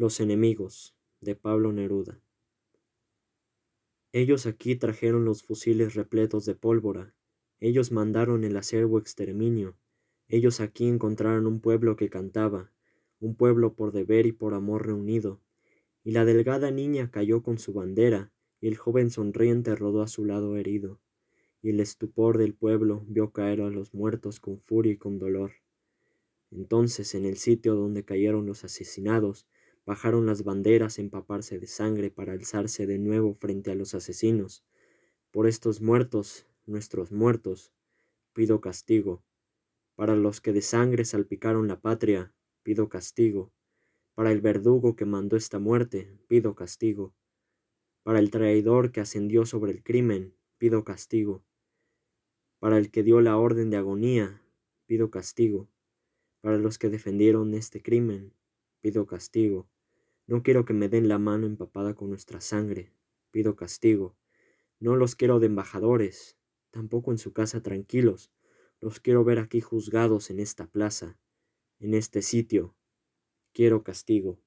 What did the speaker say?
Los enemigos de Pablo Neruda. Ellos aquí trajeron los fusiles repletos de pólvora, ellos mandaron el acervo exterminio, ellos aquí encontraron un pueblo que cantaba, un pueblo por deber y por amor reunido, y la delgada niña cayó con su bandera, y el joven sonriente rodó a su lado herido, y el estupor del pueblo vio caer a los muertos con furia y con dolor. Entonces en el sitio donde cayeron los asesinados, bajaron las banderas a empaparse de sangre para alzarse de nuevo frente a los asesinos. Por estos muertos, nuestros muertos, pido castigo. Para los que de sangre salpicaron la patria, pido castigo. Para el verdugo que mandó esta muerte, pido castigo. Para el traidor que ascendió sobre el crimen, pido castigo. Para el que dio la orden de agonía, pido castigo. Para los que defendieron este crimen, pido castigo. No quiero que me den la mano empapada con nuestra sangre, pido castigo. No los quiero de embajadores, tampoco en su casa tranquilos, los quiero ver aquí juzgados en esta plaza, en este sitio. Quiero castigo.